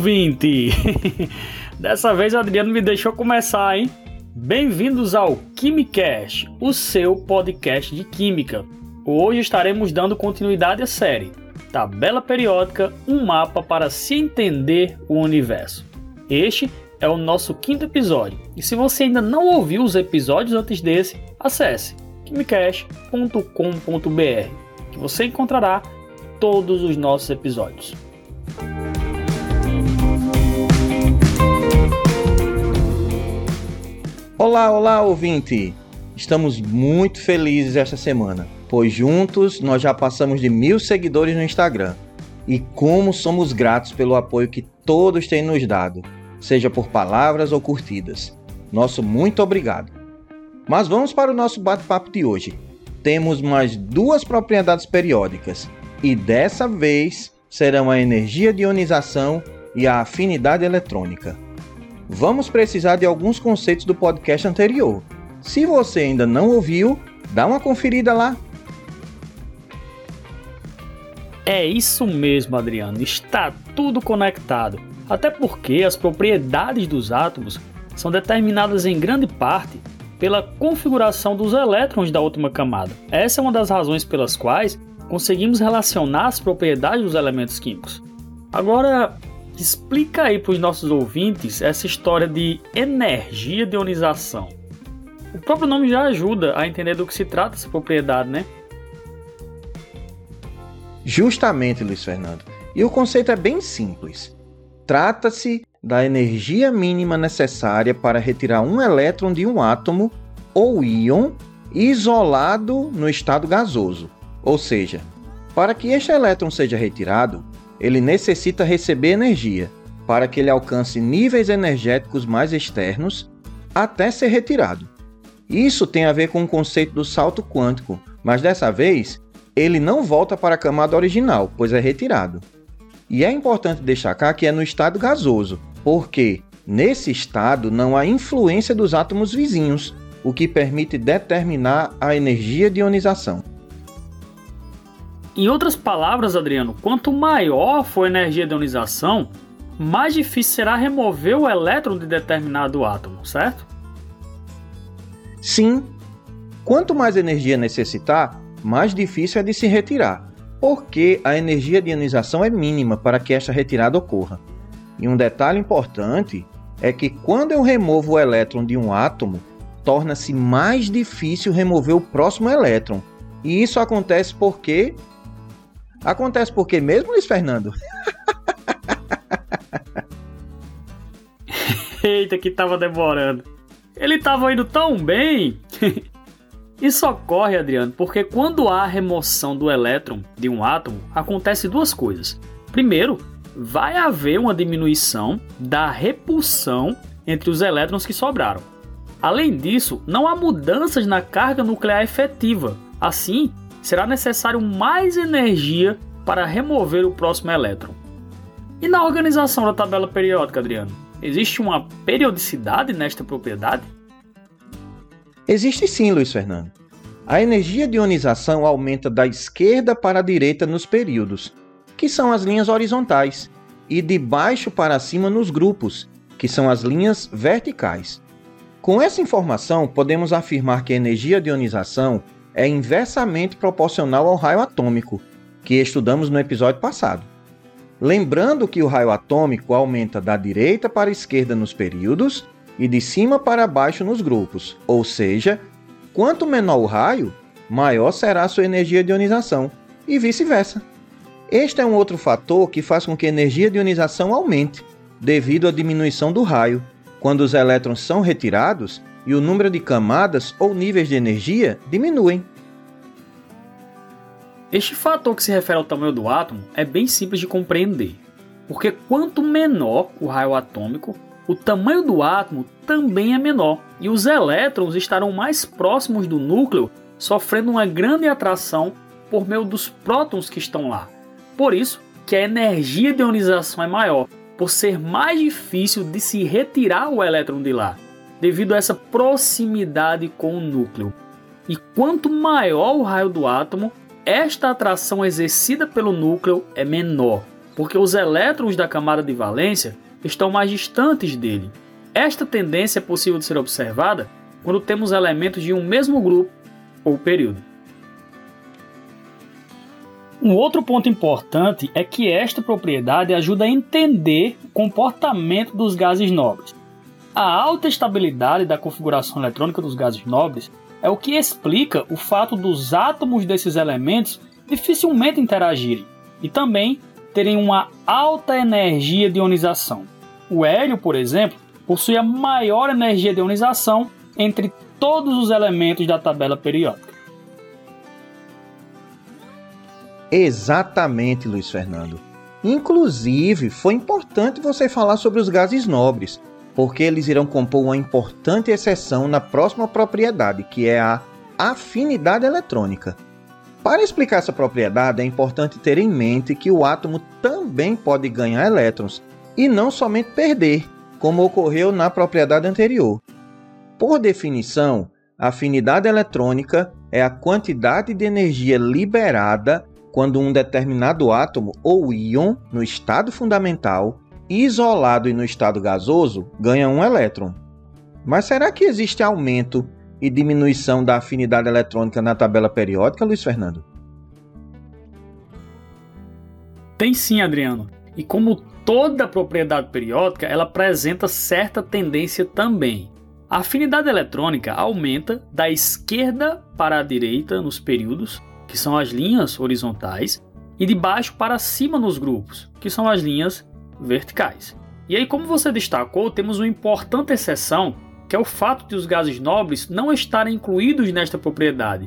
ouvinte! Dessa vez o Adriano me deixou começar, hein? Bem-vindos ao Quimicast, o seu podcast de química. Hoje estaremos dando continuidade à série Tabela Periódica um mapa para se entender o universo. Este é o nosso quinto episódio, e se você ainda não ouviu os episódios antes desse, acesse quimicast.com.br que você encontrará todos os nossos episódios. Olá, olá, ouvinte! Estamos muito felizes esta semana, pois juntos nós já passamos de mil seguidores no Instagram. E como somos gratos pelo apoio que todos têm nos dado, seja por palavras ou curtidas. Nosso muito obrigado. Mas vamos para o nosso bate-papo de hoje. Temos mais duas propriedades periódicas, e dessa vez serão a energia de ionização e a afinidade eletrônica vamos precisar de alguns conceitos do podcast anterior. Se você ainda não ouviu, dá uma conferida lá. É isso mesmo, Adriano. Está tudo conectado. Até porque as propriedades dos átomos são determinadas em grande parte pela configuração dos elétrons da última camada. Essa é uma das razões pelas quais conseguimos relacionar as propriedades dos elementos químicos. Agora, Explica aí para os nossos ouvintes essa história de energia de ionização. O próprio nome já ajuda a entender do que se trata essa propriedade, né? Justamente, Luiz Fernando. E o conceito é bem simples. Trata-se da energia mínima necessária para retirar um elétron de um átomo ou íon isolado no estado gasoso. Ou seja, para que este elétron seja retirado, ele necessita receber energia para que ele alcance níveis energéticos mais externos até ser retirado. Isso tem a ver com o conceito do salto quântico, mas dessa vez ele não volta para a camada original, pois é retirado. E é importante destacar que é no estado gasoso, porque nesse estado não há influência dos átomos vizinhos, o que permite determinar a energia de ionização. Em outras palavras, Adriano, quanto maior for a energia de ionização, mais difícil será remover o elétron de determinado átomo, certo? Sim. Quanto mais energia necessitar, mais difícil é de se retirar, porque a energia de ionização é mínima para que esta retirada ocorra. E um detalhe importante é que quando eu removo o elétron de um átomo, torna-se mais difícil remover o próximo elétron. E isso acontece porque Acontece por quê mesmo, Luiz Fernando? Eita, que tava demorando. Ele tava indo tão bem. Isso ocorre, Adriano, porque quando há remoção do elétron de um átomo, acontece duas coisas. Primeiro, vai haver uma diminuição da repulsão entre os elétrons que sobraram. Além disso, não há mudanças na carga nuclear efetiva. Assim, será necessário mais energia para remover o próximo elétron. E na organização da tabela periódica, Adriano, existe uma periodicidade nesta propriedade? Existe sim, Luiz Fernando. A energia de ionização aumenta da esquerda para a direita nos períodos, que são as linhas horizontais, e de baixo para cima nos grupos, que são as linhas verticais. Com essa informação, podemos afirmar que a energia de ionização é inversamente proporcional ao raio atômico, que estudamos no episódio passado. Lembrando que o raio atômico aumenta da direita para a esquerda nos períodos e de cima para baixo nos grupos, ou seja, quanto menor o raio, maior será a sua energia de ionização, e vice-versa. Este é um outro fator que faz com que a energia de ionização aumente, devido à diminuição do raio, quando os elétrons são retirados e o número de camadas ou níveis de energia diminuem. Este fator que se refere ao tamanho do átomo é bem simples de compreender, porque quanto menor o raio atômico, o tamanho do átomo também é menor e os elétrons estarão mais próximos do núcleo, sofrendo uma grande atração por meio dos prótons que estão lá. Por isso que a energia de ionização é maior, por ser mais difícil de se retirar o elétron de lá devido a essa proximidade com o núcleo. E quanto maior o raio do átomo, esta atração exercida pelo núcleo é menor. porque os elétrons da camada de valência estão mais distantes dele. Esta tendência é possível de ser observada quando temos elementos de um mesmo grupo ou período. Um outro ponto importante é que esta propriedade ajuda a entender o comportamento dos gases nobres. A alta estabilidade da configuração eletrônica dos gases nobres é o que explica o fato dos átomos desses elementos dificilmente interagirem e também terem uma alta energia de ionização. O hélio, por exemplo, possui a maior energia de ionização entre todos os elementos da tabela periódica. Exatamente, Luiz Fernando. Inclusive, foi importante você falar sobre os gases nobres, porque eles irão compor uma importante exceção na próxima propriedade, que é a afinidade eletrônica. Para explicar essa propriedade, é importante ter em mente que o átomo também pode ganhar elétrons e não somente perder, como ocorreu na propriedade anterior. Por definição, a afinidade eletrônica é a quantidade de energia liberada quando um determinado átomo ou íon, no estado fundamental, isolado e no estado gasoso, ganha um elétron. Mas será que existe aumento e diminuição da afinidade eletrônica na tabela periódica, Luiz Fernando? Tem sim, Adriano. E como toda propriedade periódica, ela apresenta certa tendência também. A afinidade eletrônica aumenta da esquerda para a direita nos períodos que são as linhas horizontais, e de baixo para cima nos grupos, que são as linhas verticais. E aí, como você destacou, temos uma importante exceção, que é o fato de os gases nobres não estarem incluídos nesta propriedade,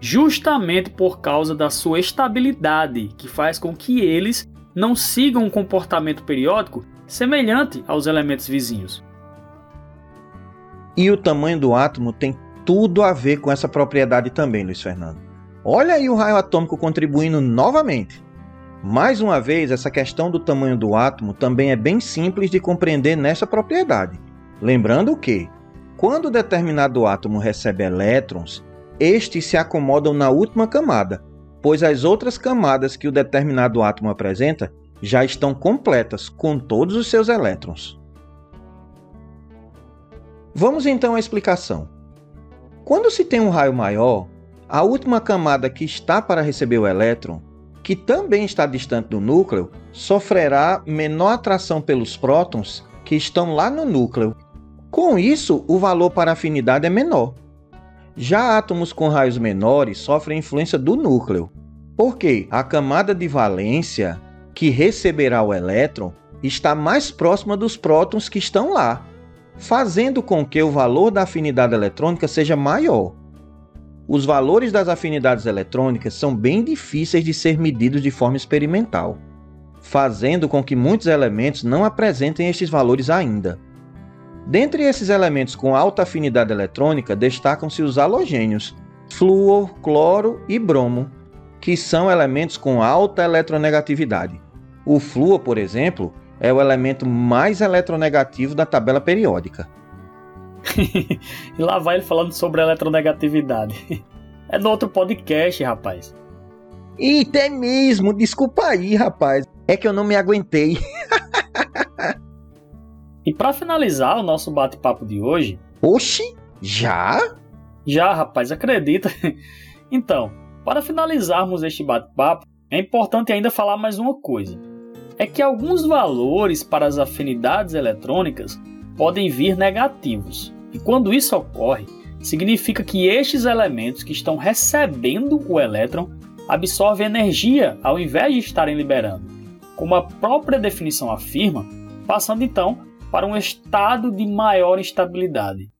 justamente por causa da sua estabilidade, que faz com que eles não sigam um comportamento periódico semelhante aos elementos vizinhos. E o tamanho do átomo tem tudo a ver com essa propriedade também, Luiz Fernando. Olha aí o raio atômico contribuindo novamente. Mais uma vez, essa questão do tamanho do átomo também é bem simples de compreender nessa propriedade. Lembrando que, quando determinado átomo recebe elétrons, estes se acomodam na última camada, pois as outras camadas que o determinado átomo apresenta já estão completas com todos os seus elétrons. Vamos então à explicação. Quando se tem um raio maior, a última camada que está para receber o elétron, que também está distante do núcleo, sofrerá menor atração pelos prótons que estão lá no núcleo. Com isso, o valor para afinidade é menor. Já átomos com raios menores sofrem influência do núcleo, porque a camada de valência que receberá o elétron está mais próxima dos prótons que estão lá, fazendo com que o valor da afinidade eletrônica seja maior os valores das afinidades eletrônicas são bem difíceis de ser medidos de forma experimental, fazendo com que muitos elementos não apresentem estes valores ainda. Dentre esses elementos com alta afinidade eletrônica, destacam-se os halogênios, flúor, cloro e bromo, que são elementos com alta eletronegatividade. O flúor, por exemplo, é o elemento mais eletronegativo da tabela periódica. e lá vai ele falando sobre eletronegatividade. É no outro podcast, rapaz. Eita, é mesmo. Desculpa aí, rapaz. É que eu não me aguentei. e para finalizar o nosso bate-papo de hoje. Oxi, já? Já, rapaz, acredita. Então, para finalizarmos este bate-papo, é importante ainda falar mais uma coisa. É que alguns valores para as afinidades eletrônicas podem vir negativos. E quando isso ocorre, significa que estes elementos que estão recebendo o elétron absorvem energia ao invés de estarem liberando, como a própria definição afirma, passando então para um estado de maior instabilidade.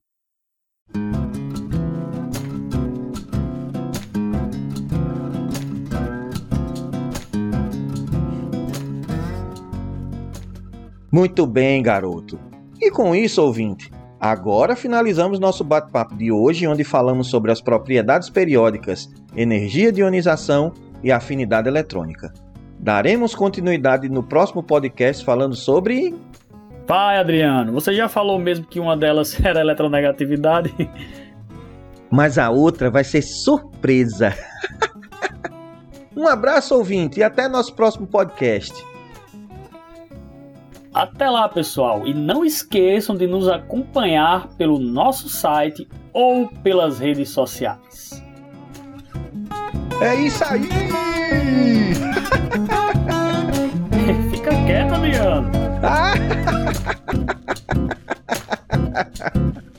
Muito bem, garoto. E com isso, ouvinte, Agora finalizamos nosso bate-papo de hoje, onde falamos sobre as propriedades periódicas, energia de ionização e afinidade eletrônica. Daremos continuidade no próximo podcast falando sobre. Pai, Adriano, você já falou mesmo que uma delas era eletronegatividade? Mas a outra vai ser surpresa. um abraço, ouvinte, e até nosso próximo podcast. Até lá, pessoal, e não esqueçam de nos acompanhar pelo nosso site ou pelas redes sociais. É isso aí! Fica quieto, Adriano.